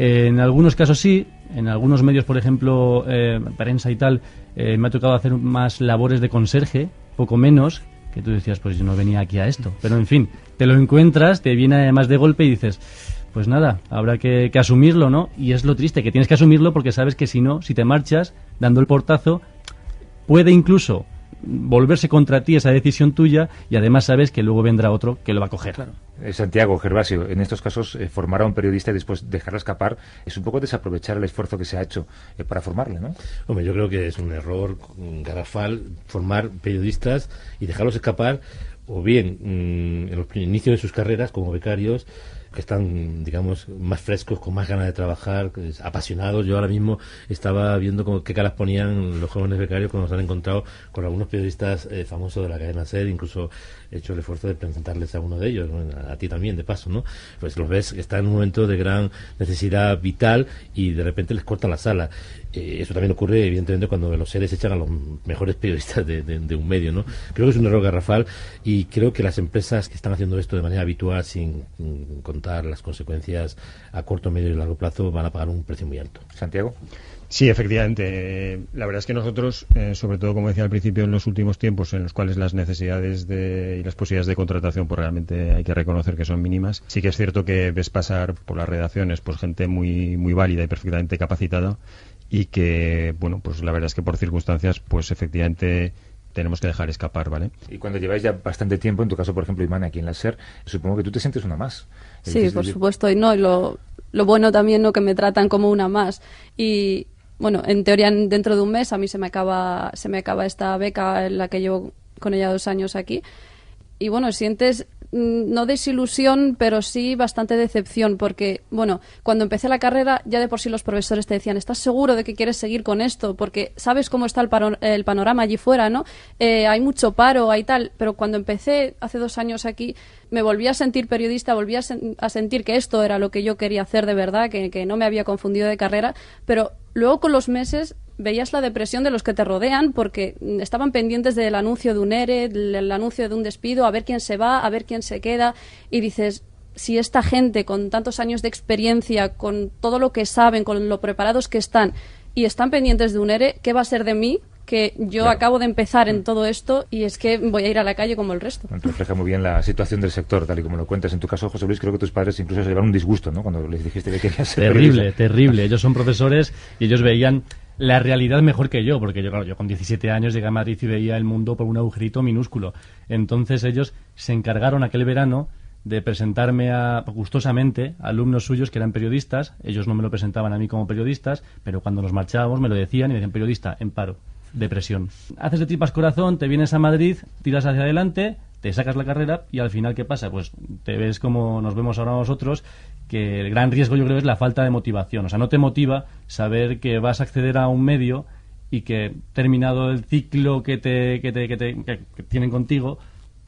en algunos casos sí, en algunos medios, por ejemplo, eh, prensa y tal, eh, me ha tocado hacer más labores de conserje, poco menos, que tú decías, pues yo no venía aquí a esto. Pero en fin, te lo encuentras, te viene además de golpe y dices, pues nada, habrá que, que, asumirlo, ¿no? Y es lo triste, que tienes que asumirlo porque sabes que si no, si te marchas dando el portazo, puede incluso volverse contra ti esa decisión tuya y además sabes que luego vendrá otro que lo va a coger. Eh, Santiago Gervasio, en estos casos eh, formar a un periodista y después dejarlo escapar es un poco desaprovechar el esfuerzo que se ha hecho eh, para formarle, ¿no? Hombre, yo creo que es un error garrafal formar periodistas y dejarlos escapar o bien mm, en los inicios de sus carreras como becarios que están, digamos, más frescos, con más ganas de trabajar, apasionados. Yo ahora mismo estaba viendo qué caras ponían los jóvenes becarios cuando se han encontrado con algunos periodistas eh, famosos de la cadena SER, incluso he hecho el esfuerzo de presentarles a uno de ellos, a, ti también, de paso, ¿no? Pues los ves que están en un momento de gran necesidad vital y de repente les cortan la sala. Eh, eso también ocurre, evidentemente, cuando los seres echan a los mejores periodistas de, de, un medio, ¿no? Creo que es un error garrafal y creo que las empresas que están haciendo esto de manera habitual, sin contar las consecuencias a corto, medio y largo plazo, van a pagar un precio muy alto. Santiago. Sí, efectivamente. La verdad es que nosotros, eh, sobre todo, como decía al principio, en los últimos tiempos en los cuales las necesidades de, y las posibilidades de contratación, pues realmente hay que reconocer que son mínimas. Sí que es cierto que ves pasar por las redacciones pues gente muy, muy válida y perfectamente capacitada y que, bueno, pues la verdad es que por circunstancias, pues efectivamente tenemos que dejar escapar, ¿vale? Y cuando lleváis ya bastante tiempo, en tu caso, por ejemplo, Imán, aquí en la SER, supongo que tú te sientes una más. Sí, por supuesto, y no, y lo, lo bueno también, ¿no?, que me tratan como una más. Y, bueno, en teoría dentro de un mes a mí se me acaba, se me acaba esta beca en la que llevo con ella dos años aquí. Y bueno, sientes no desilusión, pero sí bastante decepción, porque, bueno, cuando empecé la carrera, ya de por sí los profesores te decían, ¿estás seguro de que quieres seguir con esto? Porque sabes cómo está el, el panorama allí fuera, ¿no? Eh, hay mucho paro, hay tal, pero cuando empecé hace dos años aquí, me volví a sentir periodista, volví a, a sentir que esto era lo que yo quería hacer de verdad, que, que no me había confundido de carrera, pero luego con los meses veías la depresión de los que te rodean porque estaban pendientes del anuncio de un ERE, del anuncio de un despido, a ver quién se va, a ver quién se queda, y dices, si esta gente con tantos años de experiencia, con todo lo que saben, con lo preparados que están, y están pendientes de un ERE, ¿qué va a ser de mí? que yo acabo de empezar en mm. todo esto y es que voy a ir a la calle como el resto. Refleja muy bien la situación del sector, tal y como lo cuentas. En tu caso, José Luis, creo que tus padres incluso se llevaron un disgusto, ¿no? Cuando les dijiste que querías ser Terrible, terrible. Ellos son profesores y ellos veían la realidad mejor que yo, porque yo, claro, yo con 17 años llegué a Madrid y veía el mundo por un agujerito minúsculo. Entonces ellos se encargaron aquel verano de presentarme a, gustosamente a alumnos suyos que eran periodistas. Ellos no me lo presentaban a mí como periodistas, pero cuando nos marchábamos me lo decían y me decían periodista, en paro, depresión. Haces de tripas corazón, te vienes a Madrid, tiras hacia adelante, te sacas la carrera y al final, ¿qué pasa? Pues te ves como nos vemos ahora nosotros que el gran riesgo yo creo es la falta de motivación. O sea, no te motiva saber que vas a acceder a un medio y que terminado el ciclo que, te, que, te, que, te, que tienen contigo,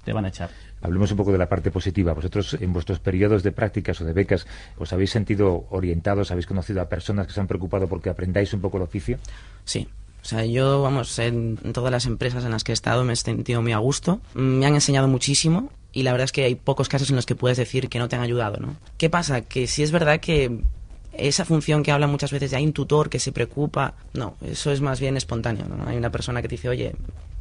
te van a echar. Hablemos un poco de la parte positiva. Vosotros, en vuestros periodos de prácticas o de becas, ¿os habéis sentido orientados, habéis conocido a personas que se han preocupado porque aprendáis un poco el oficio? Sí, o sea, yo, vamos, en, todas las empresas en las que he estado me he sentido muy a gusto. Me han enseñado muchísimo y la verdad es que hay pocos casos en los que puedes decir que no te han ayudado, ¿no? ¿Qué pasa? Que si es verdad que esa función que habla muchas veces de hay un tutor que se preocupa, no, eso es más bien espontáneo, ¿no? Hay una persona que te dice, oye,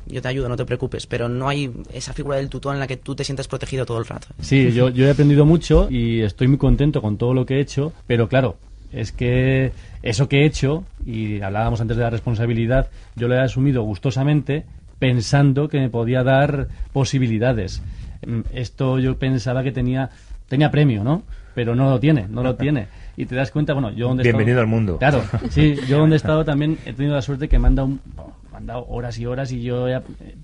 yo te ayudo, no te preocupes, pero no hay esa figura del tutor en la que tú te sientes protegido todo el rato. Sí, yo, yo he aprendido mucho y estoy muy contento con todo lo que he hecho, pero claro, es que eso que he hecho, y hablábamos antes de la responsabilidad, yo lo he asumido gustosamente pensando que me podía dar posibilidades. Mm, esto yo pensaba que tenía, tenía premio, ¿no? Pero no lo tiene, no lo tiene. Y te das cuenta, bueno, yo donde Bienvenido al mundo. Claro, sí, yo donde he estado también he tenido la suerte que me han dado, me han dado horas y horas y yo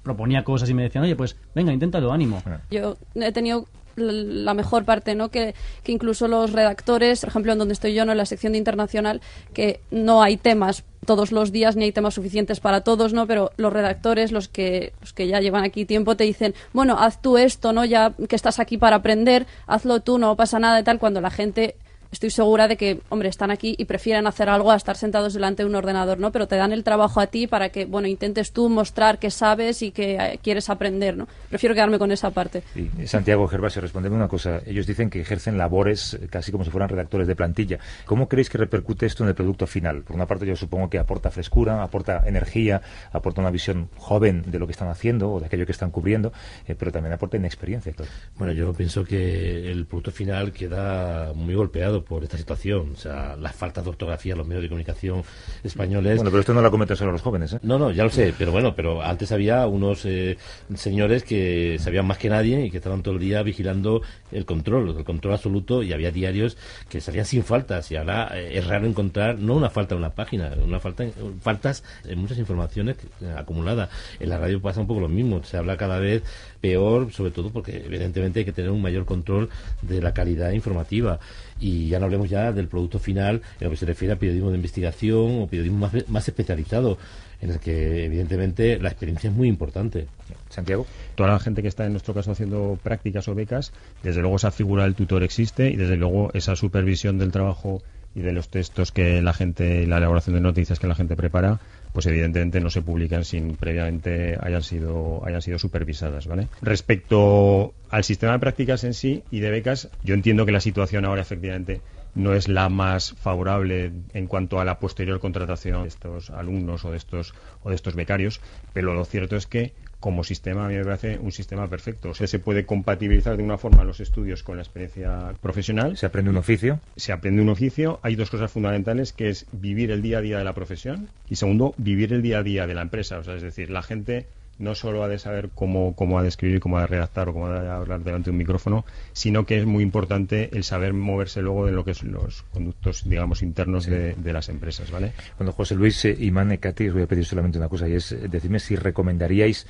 proponía cosas y me decían, oye, pues venga, inténtalo, ánimo. Yo he tenido la mejor parte, ¿no? Que, que, incluso los redactores, por ejemplo, en donde estoy yo, ¿no? en la sección de internacional, que no hay temas todos los días ni hay temas suficientes para todos, ¿no? Pero los redactores, los que, los que ya llevan aquí tiempo, te dicen, bueno, haz tú esto, ¿no? Ya que estás aquí para aprender, hazlo tú, no pasa nada y tal, cuando la gente estoy segura de que, hombre, están aquí y prefieren hacer algo a estar sentados delante de un ordenador, ¿no? Pero te dan el trabajo a ti para que, bueno, intentes tú mostrar que sabes y que eh, quieres aprender, ¿no? Prefiero quedarme con esa parte. Sí. Santiago Gervasio, respondeme una cosa. Ellos dicen que ejercen labores eh, casi como si fueran redactores de plantilla. ¿Cómo creéis que repercute esto en el producto final? Por una parte, yo supongo que aporta frescura, aporta energía, aporta una visión joven de lo que están haciendo o de aquello que están cubriendo, eh, pero también aporta inexperiencia. Bueno, yo pienso que el producto final queda muy golpeado por esta situación. O sea, las faltas de ortografía en los medios de comunicación españoles. Bueno, pero esto no lo cometen solo los jóvenes, ¿eh? No, no, ya lo sé, pero bueno, pero antes había unos eh, señores que sabían más que nadie y que estaban todo el día vigilando el control, el control absoluto, y había diarios que salían sin faltas. Y ahora eh, es raro encontrar, no una falta en una página, una falta, faltas en muchas informaciones acumuladas. En la radio pasa un poco lo mismo, se habla cada vez peor, sobre todo porque evidentemente hay que tener un mayor control de la calidad informativa. Y ya no hablemos ya del producto final en lo que se refiere a periodismo de investigación o periodismo más, más especializado, en el que evidentemente la experiencia es muy importante. Santiago. Toda la gente que está en nuestro caso haciendo prácticas o becas, desde luego esa figura del tutor existe y desde luego esa supervisión del trabajo y de los textos que la gente la elaboración de noticias que la gente prepara pues evidentemente no se publican sin previamente hayan sido hayan sido supervisadas, ¿vale? Respecto al sistema de prácticas en sí y de becas, yo entiendo que la situación ahora efectivamente no es la más favorable en cuanto a la posterior contratación de estos alumnos o de estos o de estos becarios, pero lo cierto es que como sistema a mí me parece un sistema perfecto. O sea, se puede compatibilizar de una forma los estudios con la experiencia profesional. Se aprende un oficio. Se aprende un oficio. Hay dos cosas fundamentales, que es vivir el día a día de la profesión y segundo, vivir el día a día de la empresa. O sea, es decir, la gente no solo ha de saber cómo, cómo ha de escribir, cómo ha de redactar o cómo ha de hablar delante de un micrófono, sino que es muy importante el saber moverse luego en lo que son los conductos, digamos, internos de, de, las empresas, ¿vale? Bueno, José Luis, eh, y Katy, os voy a pedir solamente una cosa y es eh, decirme si recomendaríais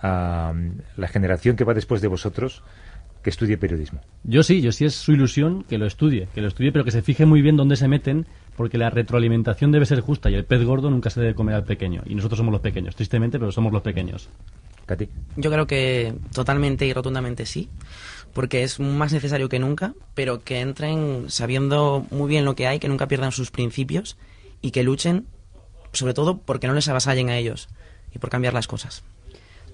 a mm, la generación que va después de vosotros que estudie periodismo. Yo sí, yo sí es su ilusión que lo estudie, que lo estudie, pero que se fije muy bien dónde se meten, porque la retroalimentación debe ser justa y el pez gordo nunca se debe comer al pequeño. Y nosotros somos los pequeños, tristemente, pero somos los pequeños. Katy. Yo creo que totalmente y rotundamente sí, porque es más necesario que nunca, pero que entren sabiendo muy bien lo que hay, que nunca pierdan sus principios y que luchen, sobre todo porque no les avasallen a ellos y por cambiar las cosas.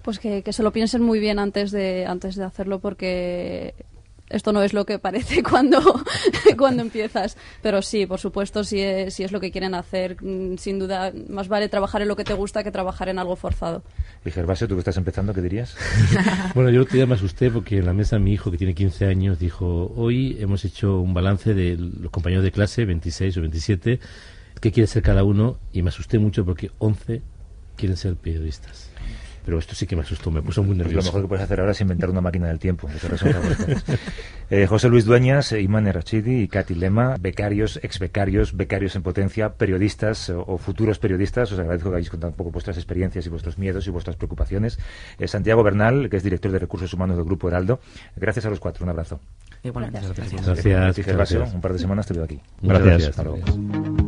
Pues que, que se lo piensen muy bien antes de, antes de hacerlo porque esto no es lo que parece cuando, cuando empiezas. Pero sí, por supuesto, si es, si es lo que quieren hacer, mm, sin duda, más vale trabajar en lo que te gusta que trabajar en algo forzado. Y Gervasio, tú que estás empezando, ¿qué dirías? bueno, yo otro día me asusté porque en la mesa mi hijo, que tiene 15 años, dijo, hoy hemos hecho un balance de los compañeros de clase, 26 o 27, qué quiere ser cada uno, y me asusté mucho porque 11 quieren ser periodistas. Pero esto sí que me asustó, me puso muy nervioso. Pues lo mejor que puedes hacer ahora es inventar una máquina del tiempo. eh, José Luis Dueñas, Imán Rachidi y Katy Lema, becarios, ex becarios, becarios en potencia, periodistas o, o, futuros periodistas. Os agradezco que hayáis contado un poco vuestras experiencias y vuestros miedos y vuestras preocupaciones. Eh, Santiago Bernal, que es director de recursos humanos del Grupo Heraldo. Gracias a los cuatro, un abrazo. Bueno, gracias. Gracias. gracias. Un par de semanas te veo aquí. Gracias. gracias. Hasta luego.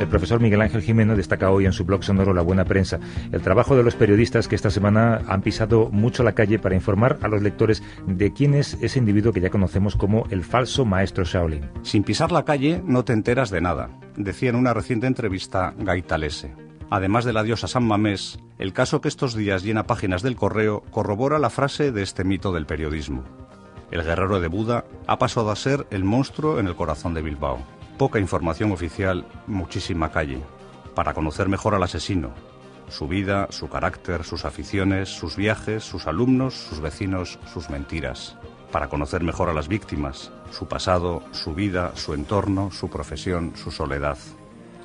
El profesor Miguel Ángel Jiménez destaca hoy en su blog sonoro La Buena Prensa el trabajo de los periodistas que esta semana han pisado mucho la calle para informar a los lectores de quién es ese individuo que ya conocemos como el falso maestro Shaolin. Sin pisar la calle no te enteras de nada, decía en una reciente entrevista Gaitalese. Además de la diosa San Mamés, el caso que estos días llena páginas del correo corrobora la frase de este mito del periodismo. El guerrero de Buda ha pasado a ser el monstruo en el corazón de Bilbao poca información oficial, muchísima calle, para conocer mejor al asesino, su vida, su carácter, sus aficiones, sus viajes, sus alumnos, sus vecinos, sus mentiras, para conocer mejor a las víctimas, su pasado, su vida, su entorno, su profesión, su soledad.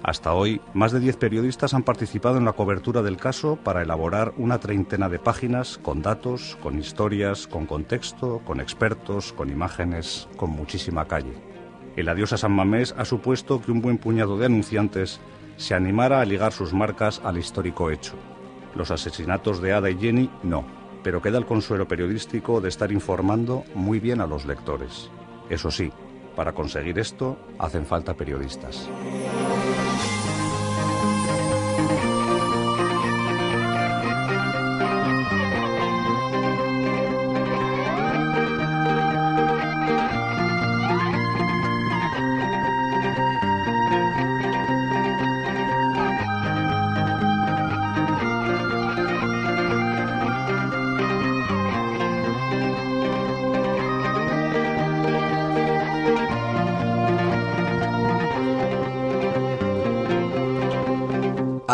Hasta hoy, más de 10 periodistas han participado en la cobertura del caso para elaborar una treintena de páginas con datos, con historias, con contexto, con expertos, con imágenes, con muchísima calle. El adiós a San Mamés ha supuesto que un buen puñado de anunciantes se animara a ligar sus marcas al histórico hecho. Los asesinatos de Ada y Jenny no, pero queda el consuelo periodístico de estar informando muy bien a los lectores. Eso sí, para conseguir esto hacen falta periodistas.